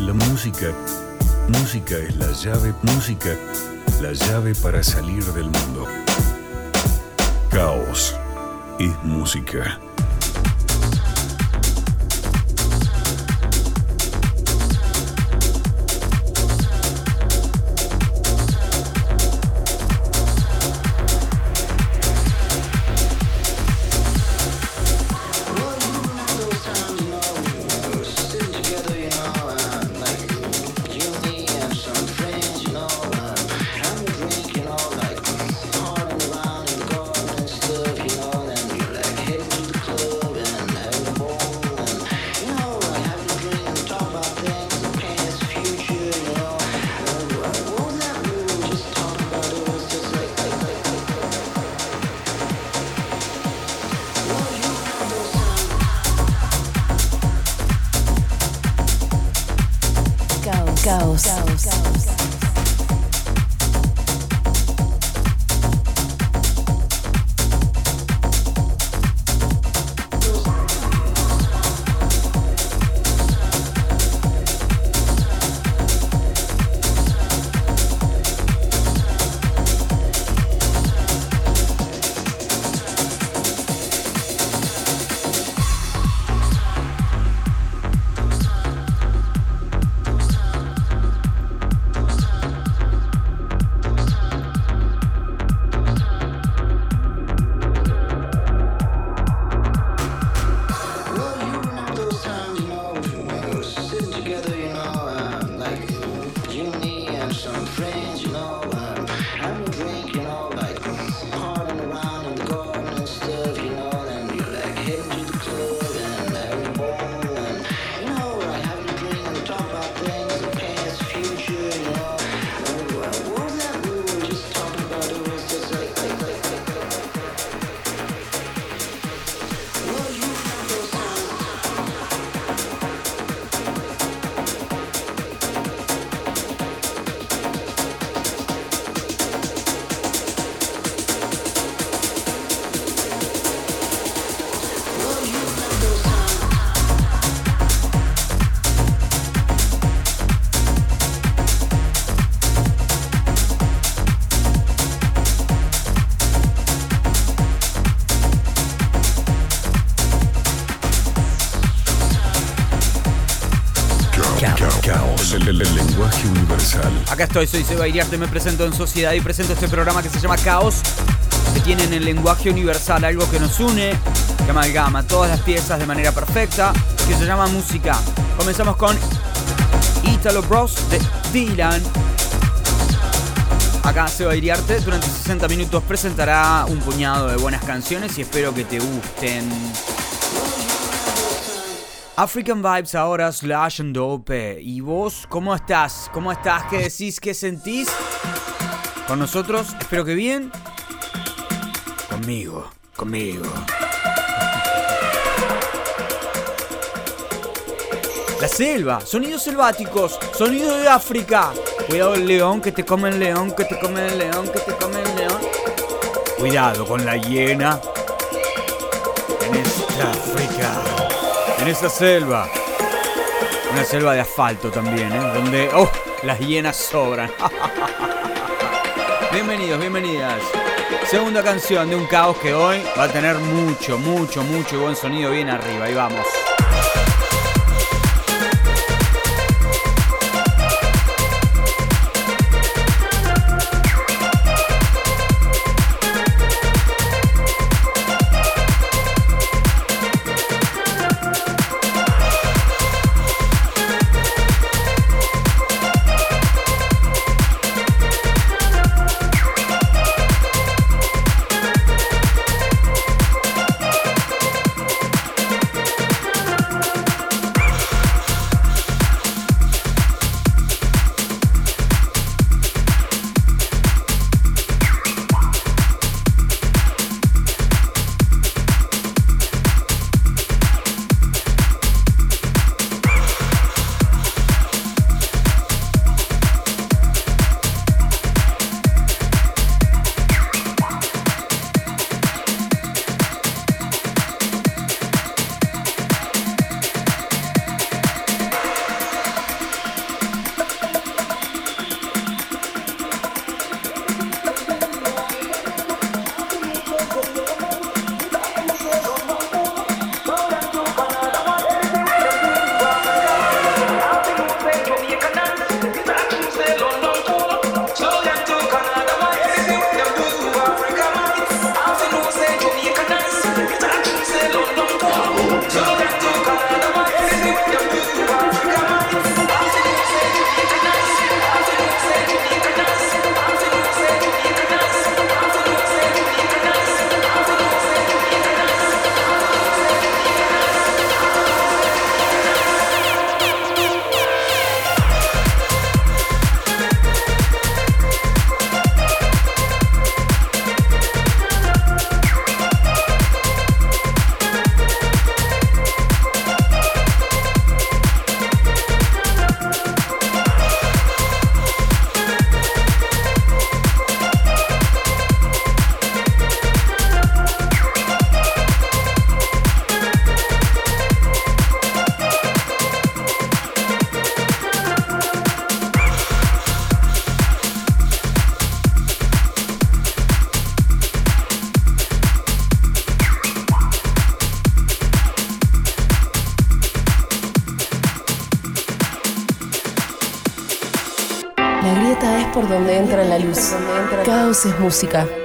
La música, música es la llave, música, la llave para salir del mundo. Caos es música. Acá estoy, soy Seba Iriarte, me presento en Sociedad y presento este programa que se llama Caos, que tiene en el lenguaje universal algo que nos une, que amalgama todas las piezas de manera perfecta, que se llama música. Comenzamos con Italo Bros de Dylan. Acá Seba Iriarte durante 60 minutos presentará un puñado de buenas canciones y espero que te gusten. African Vibes ahora slash dope. ¿Y vos cómo estás? ¿Cómo estás? ¿Qué decís? ¿Qué sentís? Con nosotros, espero que bien. Conmigo, conmigo. La selva, sonidos selváticos, sonido de África. Cuidado el león que te come el león, que te come el león, que te come el león. Cuidado con la hiena. En esta África en esta selva. Una selva de asfalto también, ¿eh? Donde, oh, las hienas sobran. bienvenidos, bienvenidas. Segunda canción de un caos que hoy va a tener mucho, mucho, mucho buen sonido bien arriba. Ahí vamos. Caos es música.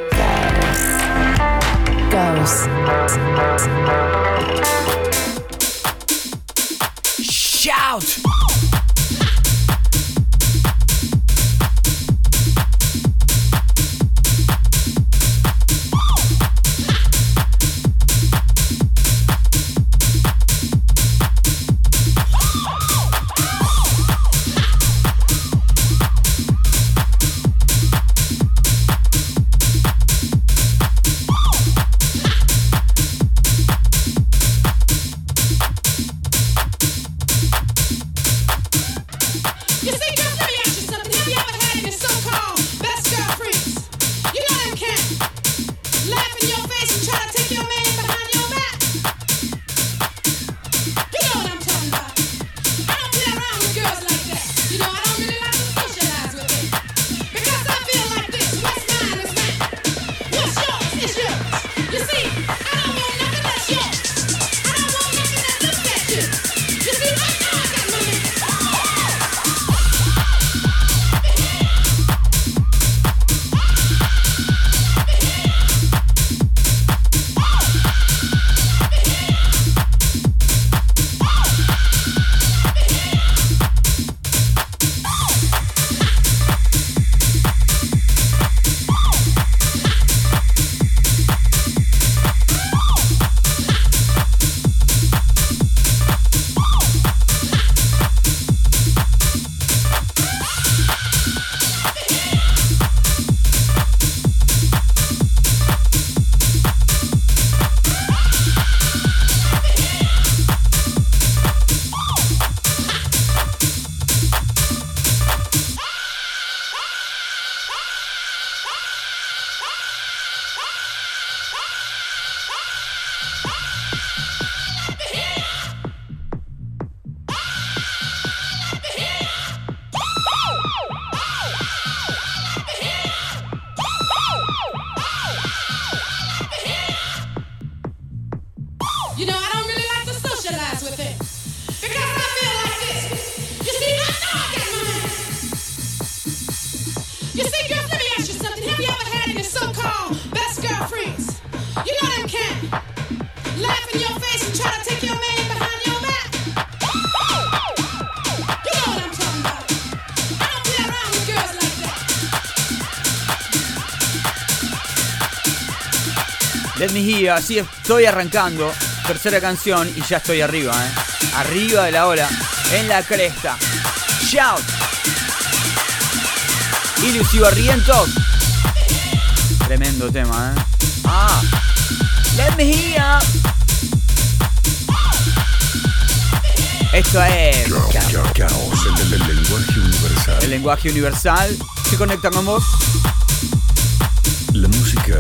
Me así estoy arrancando. Tercera canción y ya estoy arriba, ¿eh? Arriba de la ola, en la cresta. Shout. Ilusivo Barrientos. Tremendo tema, ¿eh? Ah. Let me hear. Esto es. Caos, el, el lenguaje universal. El lenguaje universal. ¿Se conecta con vos? La música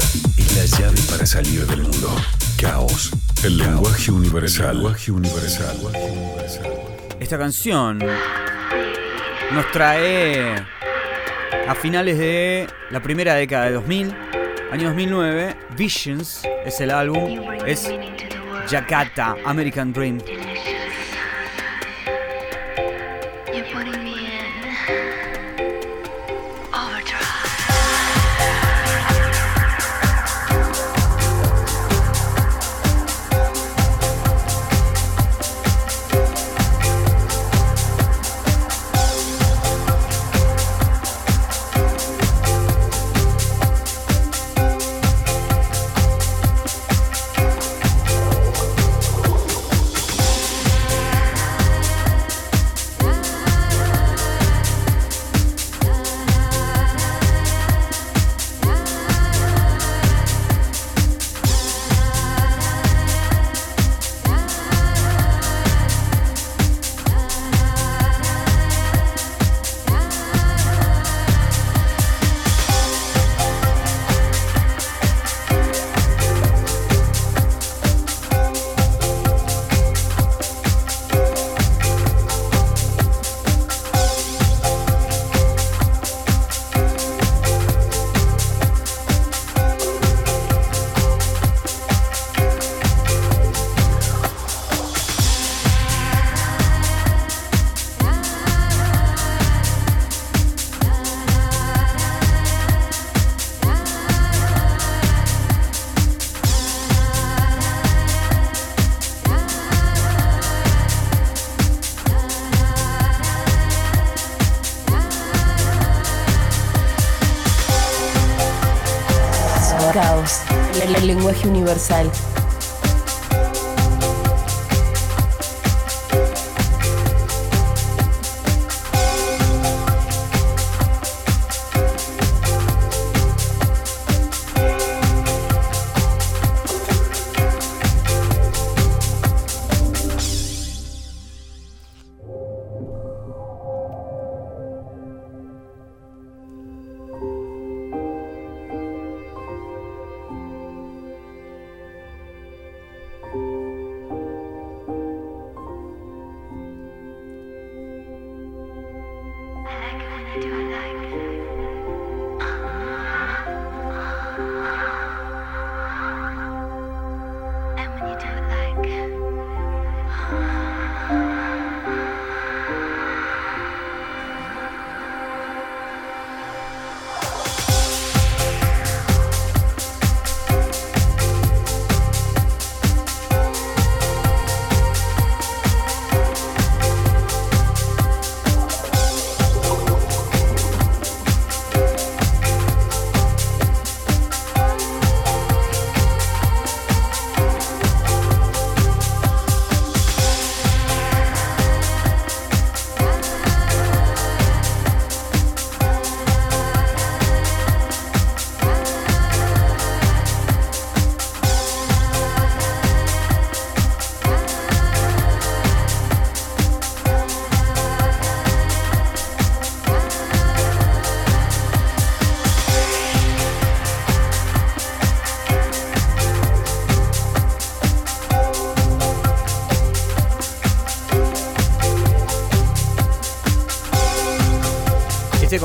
la llave para salir del mundo. Caos. El lenguaje universal. lenguaje universal. Esta canción nos trae a finales de la primera década de 2000, año 2009. Visions es el álbum, es Jakarta, American Dream. Universal.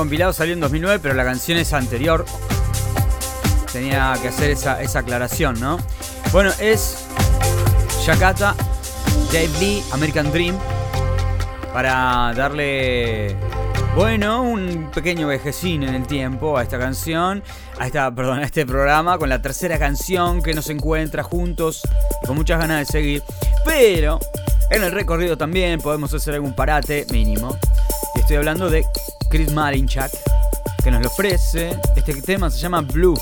Compilado salió en 2009, pero la canción es anterior. Tenía que hacer esa, esa aclaración, ¿no? Bueno, es Yakata, Dave Lee, American Dream, para darle, bueno, un pequeño vejecín en el tiempo a esta canción, a esta, perdón, a este programa, con la tercera canción que nos encuentra juntos con muchas ganas de seguir. Pero en el recorrido también podemos hacer algún parate mínimo. Estoy hablando de Chris Marinchak, que nos lo ofrece. Este tema se llama Blue.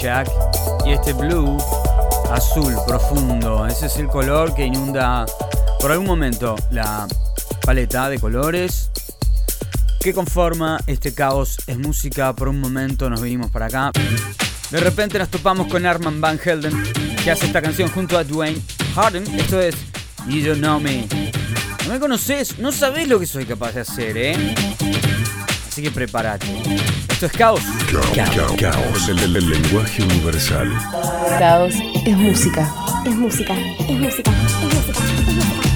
Malinchak y este blue azul profundo. Ese es el color que inunda por algún momento la paleta de colores que conforma este caos. Es música. Por un momento nos vinimos para acá. De repente nos topamos con Arman Van Helden que hace esta canción junto a Dwayne Harden. Esto es You Don't Know Me. No me conoces, no sabés lo que soy capaz de hacer, ¿eh? Así que prepárate. Esto es caos. Caos, caos, el, el- el lenguaje universal. Caos es música. Es música, es música, es música, es música.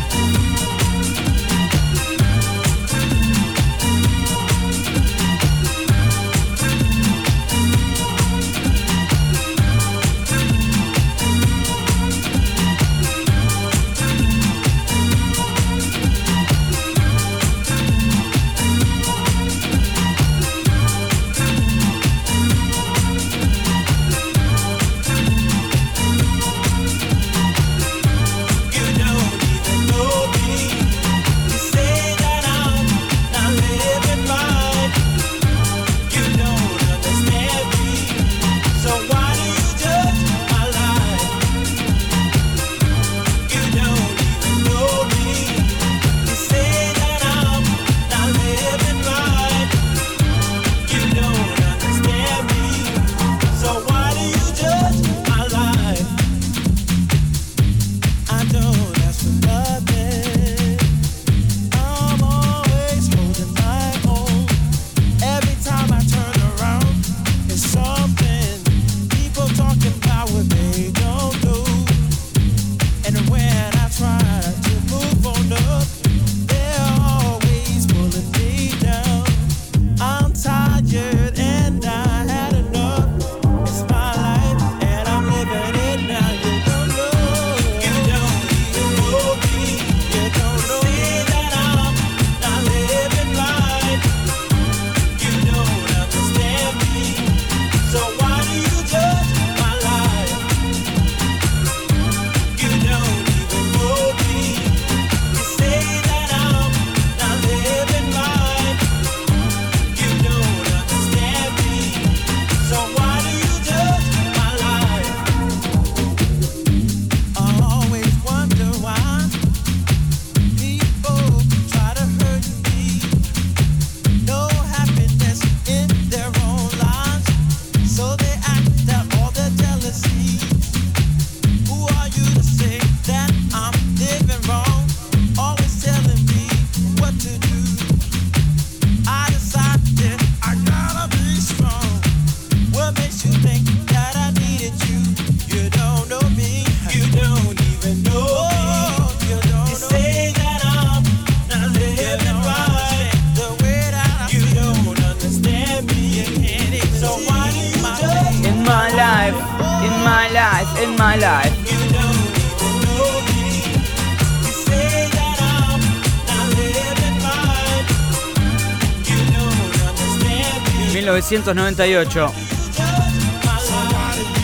1998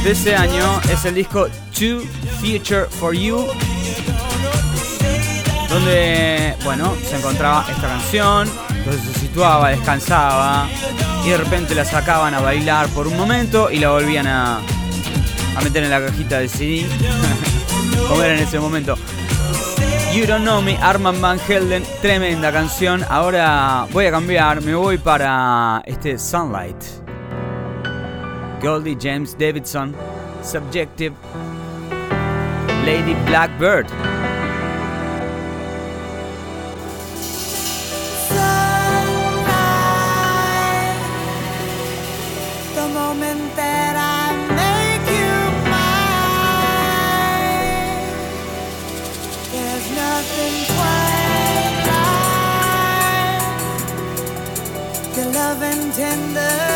de ese año es el disco To Future for You, donde, bueno, se encontraba esta canción, donde se situaba, descansaba, y de repente la sacaban a bailar por un momento y la volvían a, a meter en la cajita de CD, como era en ese momento. You Don't Know Me, Arman Van Helden, tremenda canción. Ahora voy a cambiar, me voy para este Sunlight. Goldie James Davidson, Subjective, Lady Blackbird. Love and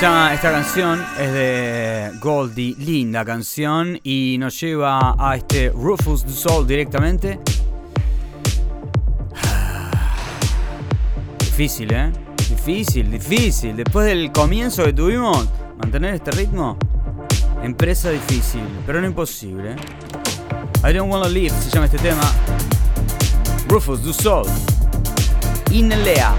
esta canción, es de Goldie, linda canción y nos lleva a este Rufus du Sol directamente. Difícil, ¿eh? Difícil, difícil. Después del comienzo que tuvimos, mantener este ritmo, empresa difícil, pero no imposible. ¿eh? I don't wanna leave se llama este tema. Rufus du Sol. Inelea.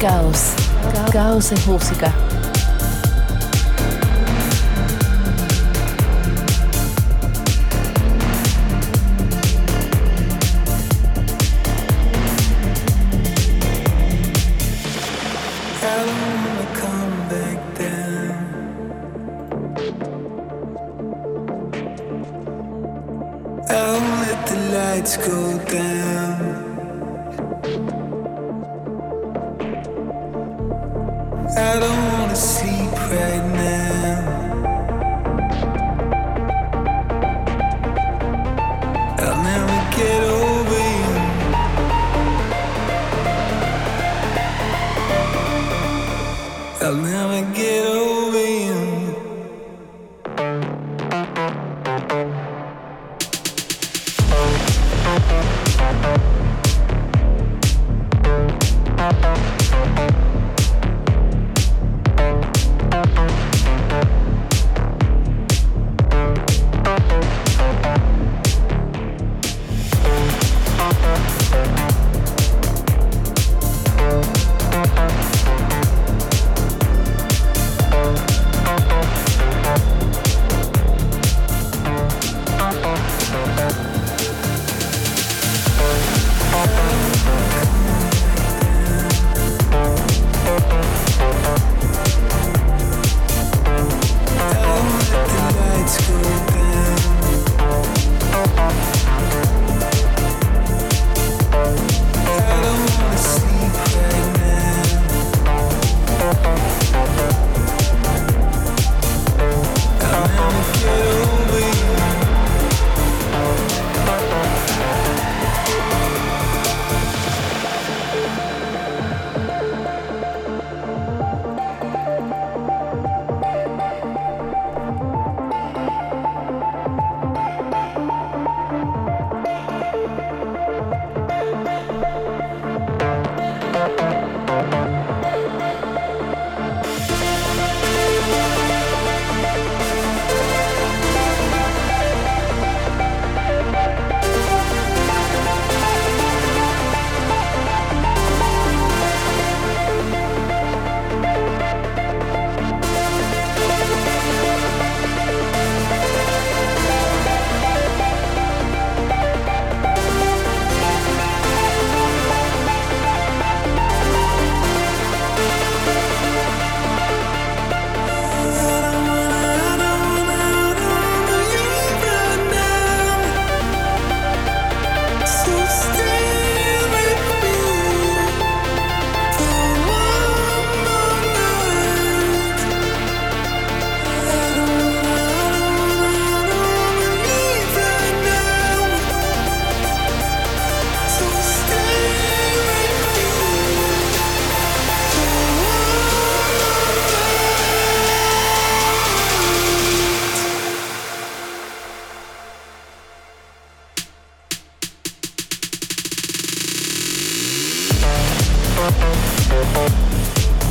Caos. Caos es música. I don't wanna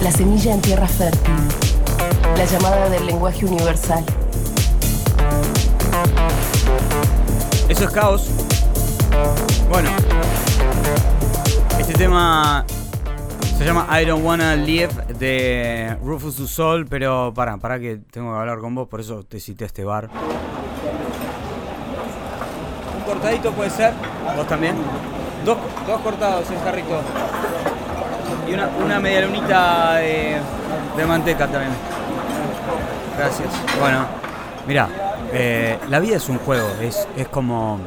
La semilla en tierra fértil. La llamada del lenguaje universal. Eso es caos. Bueno, este tema se llama I Don't Wanna Live de Rufus Du Sol, pero para, para que tengo que hablar con vos, por eso te cité este bar. Un cortadito puede ser, vos también. Dos, dos cortados el carrito. Y una, media lunita de, manteca también. Gracias. Bueno, mira, la vida es un juego, es, es como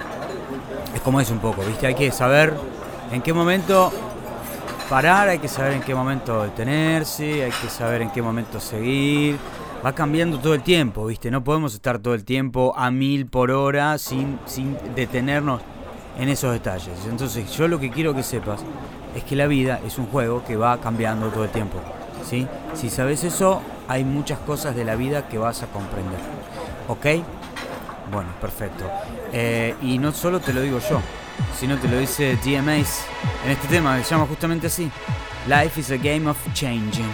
es como es un poco, ¿viste? Hay que saber en qué momento parar, hay que saber en qué momento detenerse, hay que saber en qué momento seguir. Va cambiando todo el tiempo, ¿viste? No podemos estar todo el tiempo a mil por hora sin, sin detenernos en esos detalles. Entonces, yo lo que quiero que sepas es que la vida es un juego que va cambiando todo el tiempo. ¿sí? Si sabes eso, hay muchas cosas de la vida que vas a comprender. ¿Ok? Bueno, perfecto. Eh, y no solo te lo digo yo, sino te lo dice DMAs en este tema que se llama justamente así. Life is a game of changing.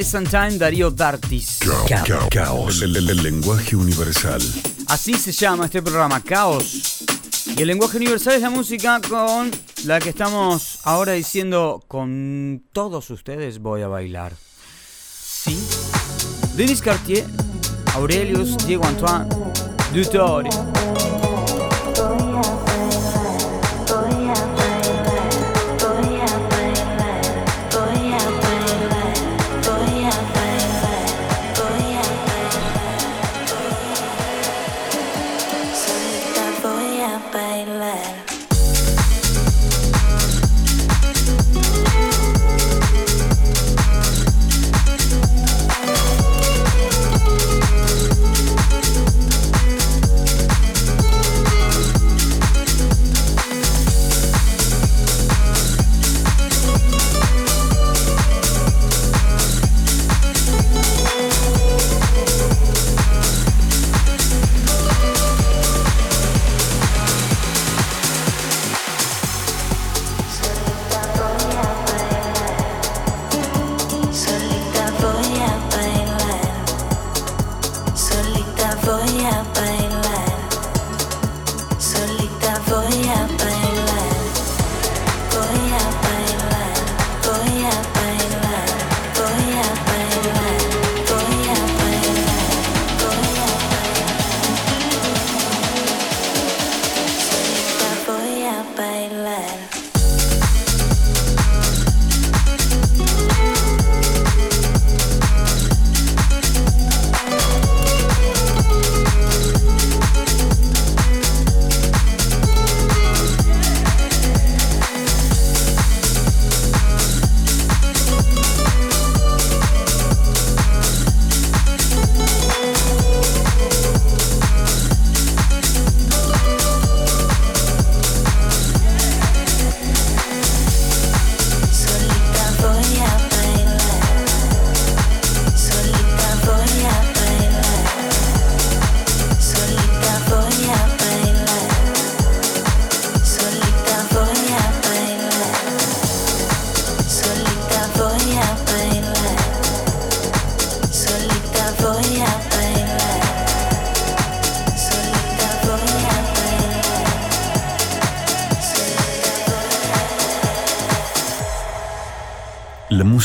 Space and Time Darío Dartis. Ca- ca- Caos. El, el- el lenguaje universal. Así se llama este programa, Caos. Y el lenguaje universal es la música con la que estamos ahora diciendo con todos ustedes voy a bailar. Sí. Denis Cartier, Aurelius, Diego Antoine, Dutori.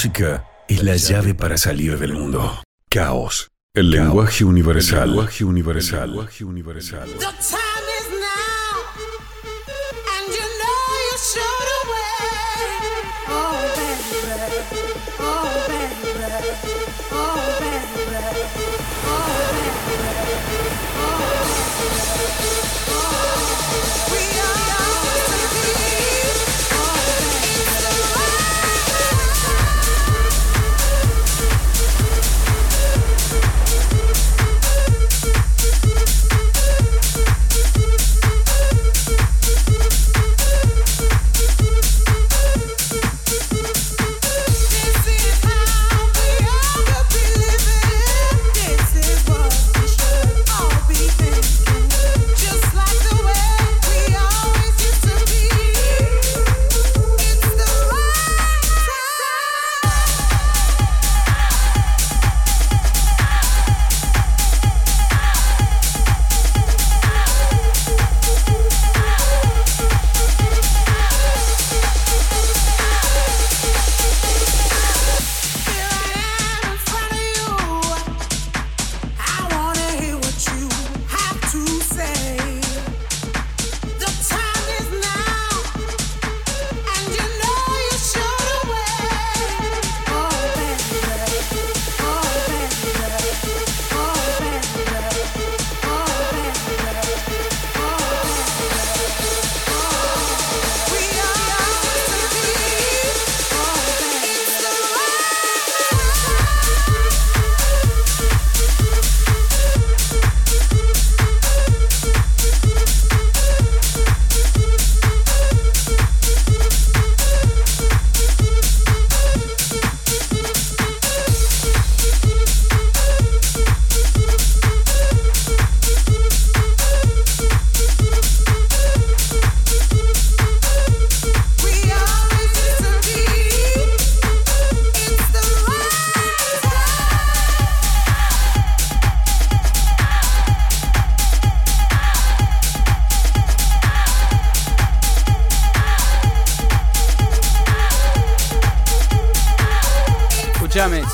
Música es la llave para salir del mundo. Caos. El lenguaje universal. El lenguaje universal. El lenguaje universal. The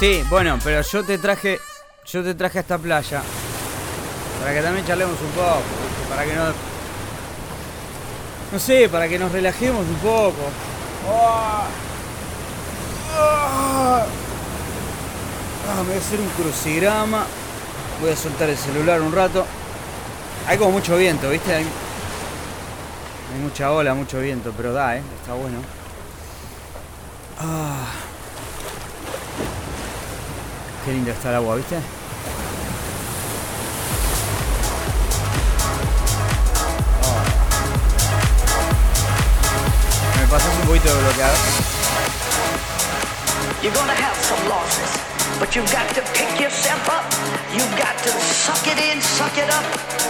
sí, bueno, pero yo te traje. Yo te traje a esta playa. Para que también charlemos un poco. Para que no. No sé, para que nos relajemos un poco. Me voy a hacer un crucigrama. Voy a soltar el celular un rato. Hay como mucho viento, ¿viste? Hay, hay mucha ola, mucho viento, pero da, ¿eh? Está bueno. Ah. Qué linda agua, ¿viste? Oh. ¿Me pasas un poquito de bloqueador? You're gonna have some losses, but you've got to pick yourself up. You've got to suck it in, suck it up,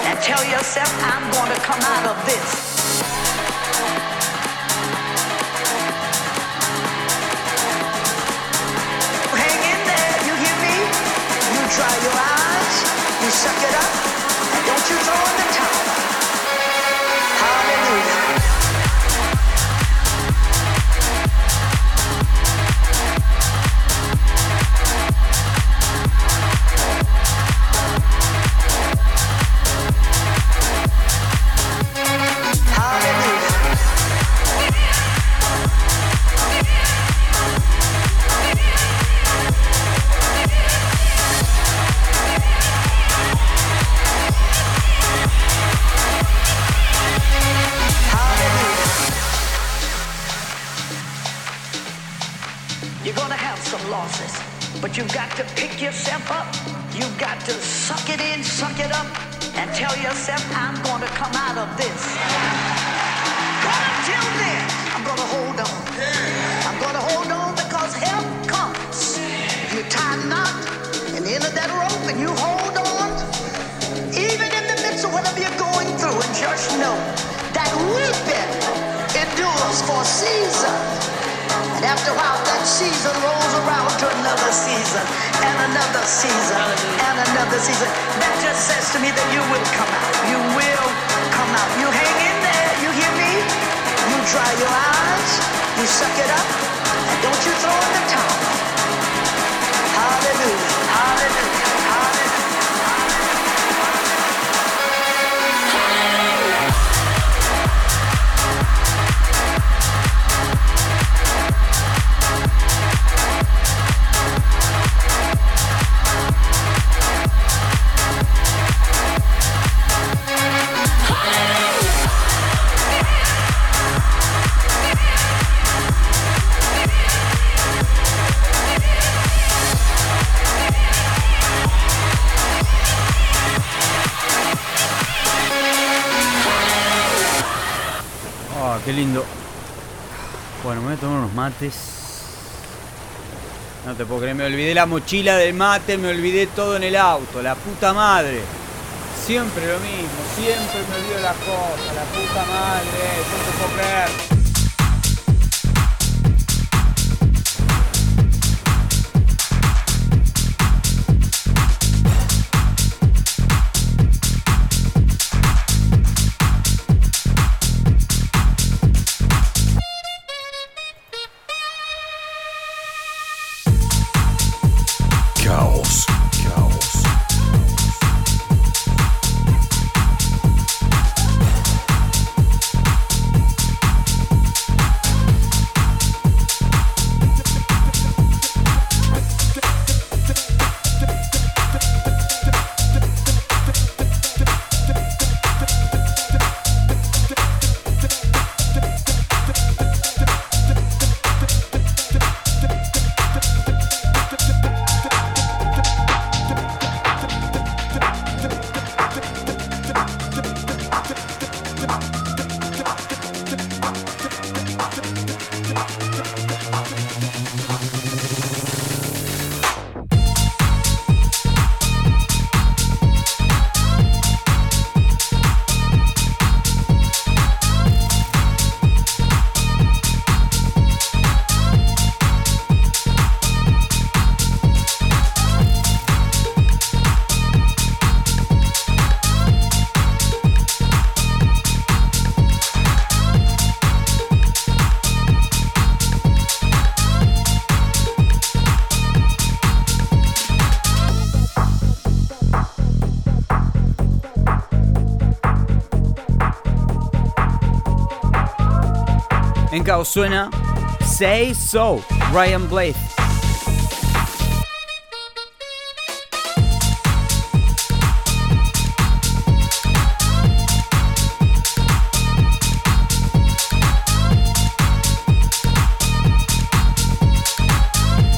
and tell yourself, I'm gonna come out of this. Hallelujah. After a while, that season rolls around to another season, and another season, and another season. That just says to me that you will come out. You will come out. You hang in there. You hear me? You dry your eyes. You suck it up. And don't you throw in the towel. Hallelujah. Hallelujah. Hallelujah. Unos mates. No te puedo creer, me olvidé la mochila del mate, me olvidé todo en el auto, la puta madre. Siempre lo mismo, siempre me olvido las cosas, la puta madre, no te puedo creer. Caos suena Say So, Ryan Blade.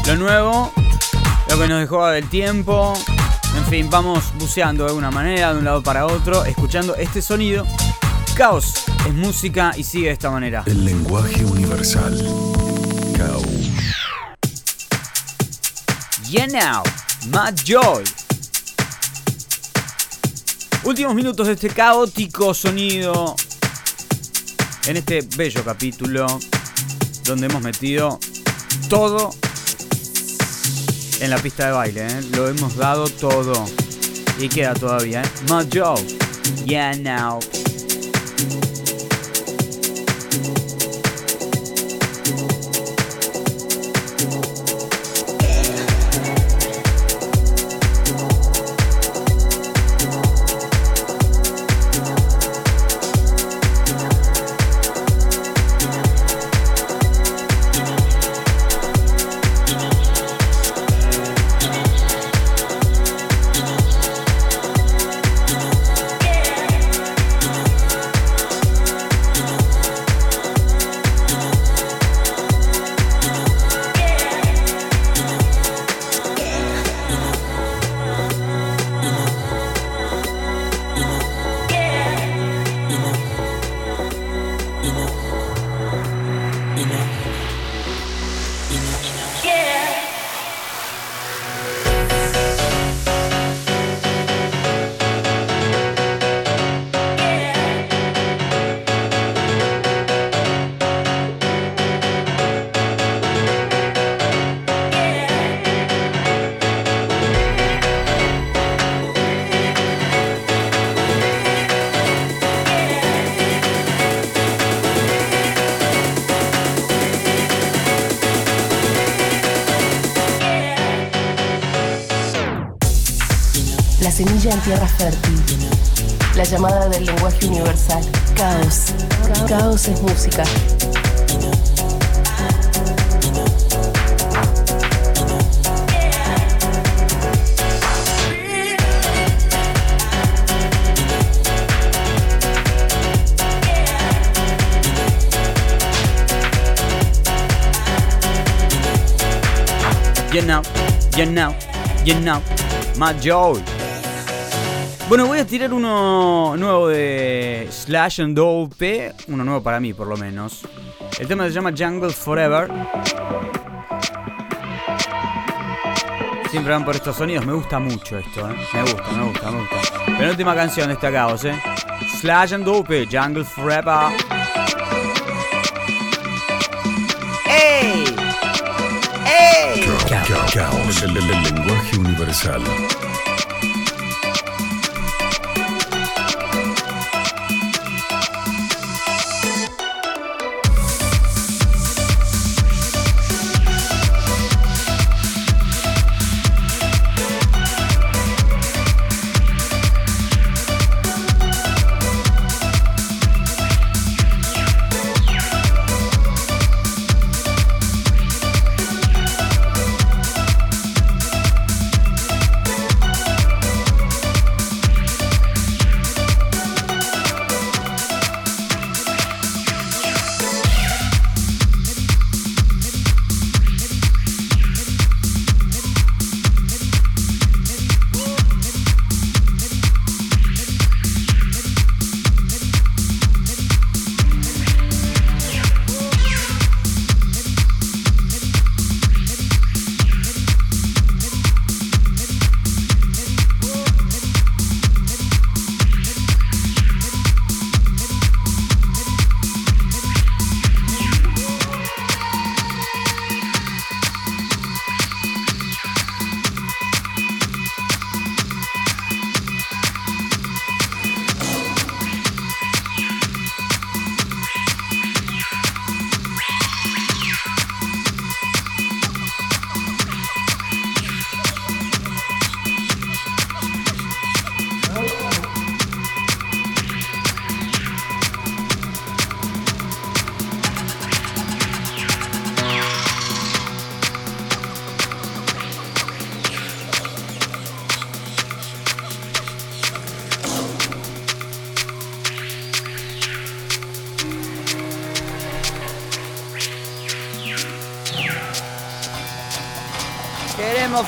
Lo nuevo, lo que nos dejó del tiempo. En fin, vamos buceando de alguna manera, de un lado para otro, escuchando este sonido. Caos es música y sigue de esta manera. El lenguaje universal. Caos. Yeah Now, Matt Joy. Últimos minutos de este caótico sonido en este bello capítulo donde hemos metido todo en la pista de baile. ¿eh? Lo hemos dado todo y queda todavía. ¿eh? Matt Joy, Yeah Now. Tierra fértil. La llamada del lenguaje universal. Caos. Caos es música. You know, you know, you know, my joy. Bueno, voy a tirar uno nuevo de Slash and Dope, uno nuevo para mí por lo menos. El tema se llama Jungle Forever. Siempre van por estos sonidos, me gusta mucho esto, ¿eh? me gusta, me gusta, me gusta. Penúltima canción de este caos, ¿eh? Slash and Dope, Jungle Forever. ¡Ey! ¡Ey! Ca- ca- Caos, el- el lenguaje universal.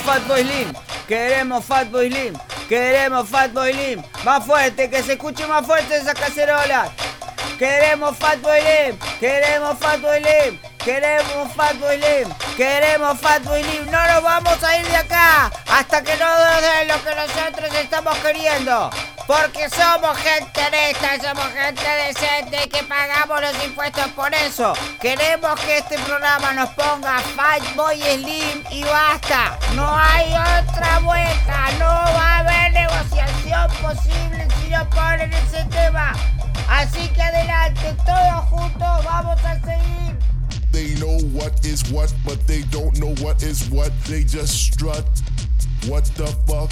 Fatboy Slim, queremos Fatboy Slim, queremos Fatboy Slim. Más fuerte, que se escuche más fuerte esa cacerola. Queremos Fatboy Slim, queremos Fatboy Slim, queremos Fatboy Slim, queremos Fatboy Slim. No nos vamos a ir de acá hasta que no nos den lo que nosotros estamos queriendo. Porque somos gente honesta, somos gente decente y que pagamos los impuestos por eso. Queremos que este programa nos ponga Fatboy Slim y basta. No hay otra vuelta, no va a haber negociación posible si no ponen ese tema. Así que adelante, todos juntos vamos a seguir. They know what is what, but they don't know what is what. They just strut. What the fuck?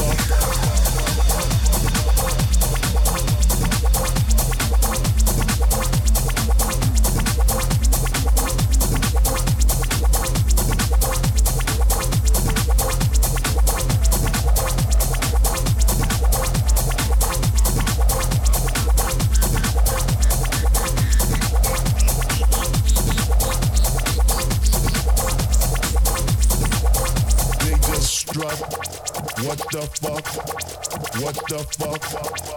Fuck? What the fuck?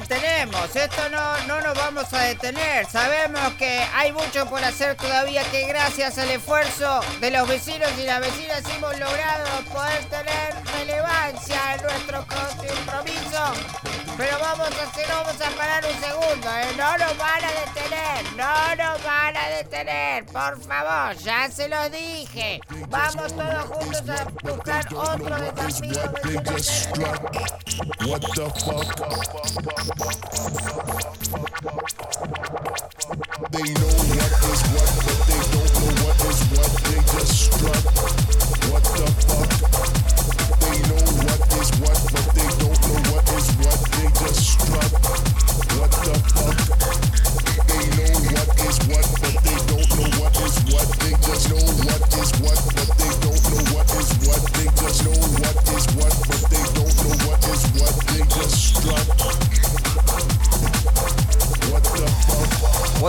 Mantenemos, esto no, no nos vamos a detener. Sabemos que hay mucho por hacer todavía, que gracias al esfuerzo de los vecinos y las vecinas hemos logrado poder tener relevancia en nuestro compromiso. Pero vamos a hacer, vamos a parar un segundo, ¿eh? no nos van a detener, no nos van a detener, por favor, ya se lo dije. Vamos todos juntos a buscar otro desafío. What the fuck?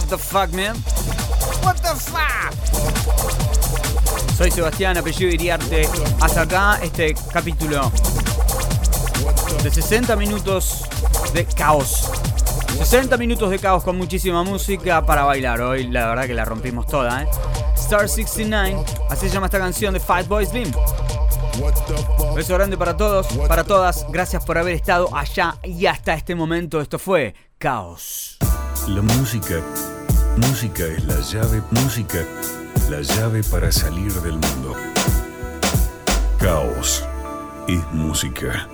The fuck, man? What the fuck? Soy Sebastián, apellido Iriarte. Hasta acá este capítulo de 60 minutos de caos. 60 minutos de caos con muchísima música para bailar. Hoy la verdad que la rompimos toda, ¿eh? Star 69, así se llama esta canción de Fight Boys Slim. Beso grande para todos, para todas. Gracias por haber estado allá y hasta este momento. Esto fue Caos. La música. Música es la llave. Música. La llave para salir del mundo. Caos es música.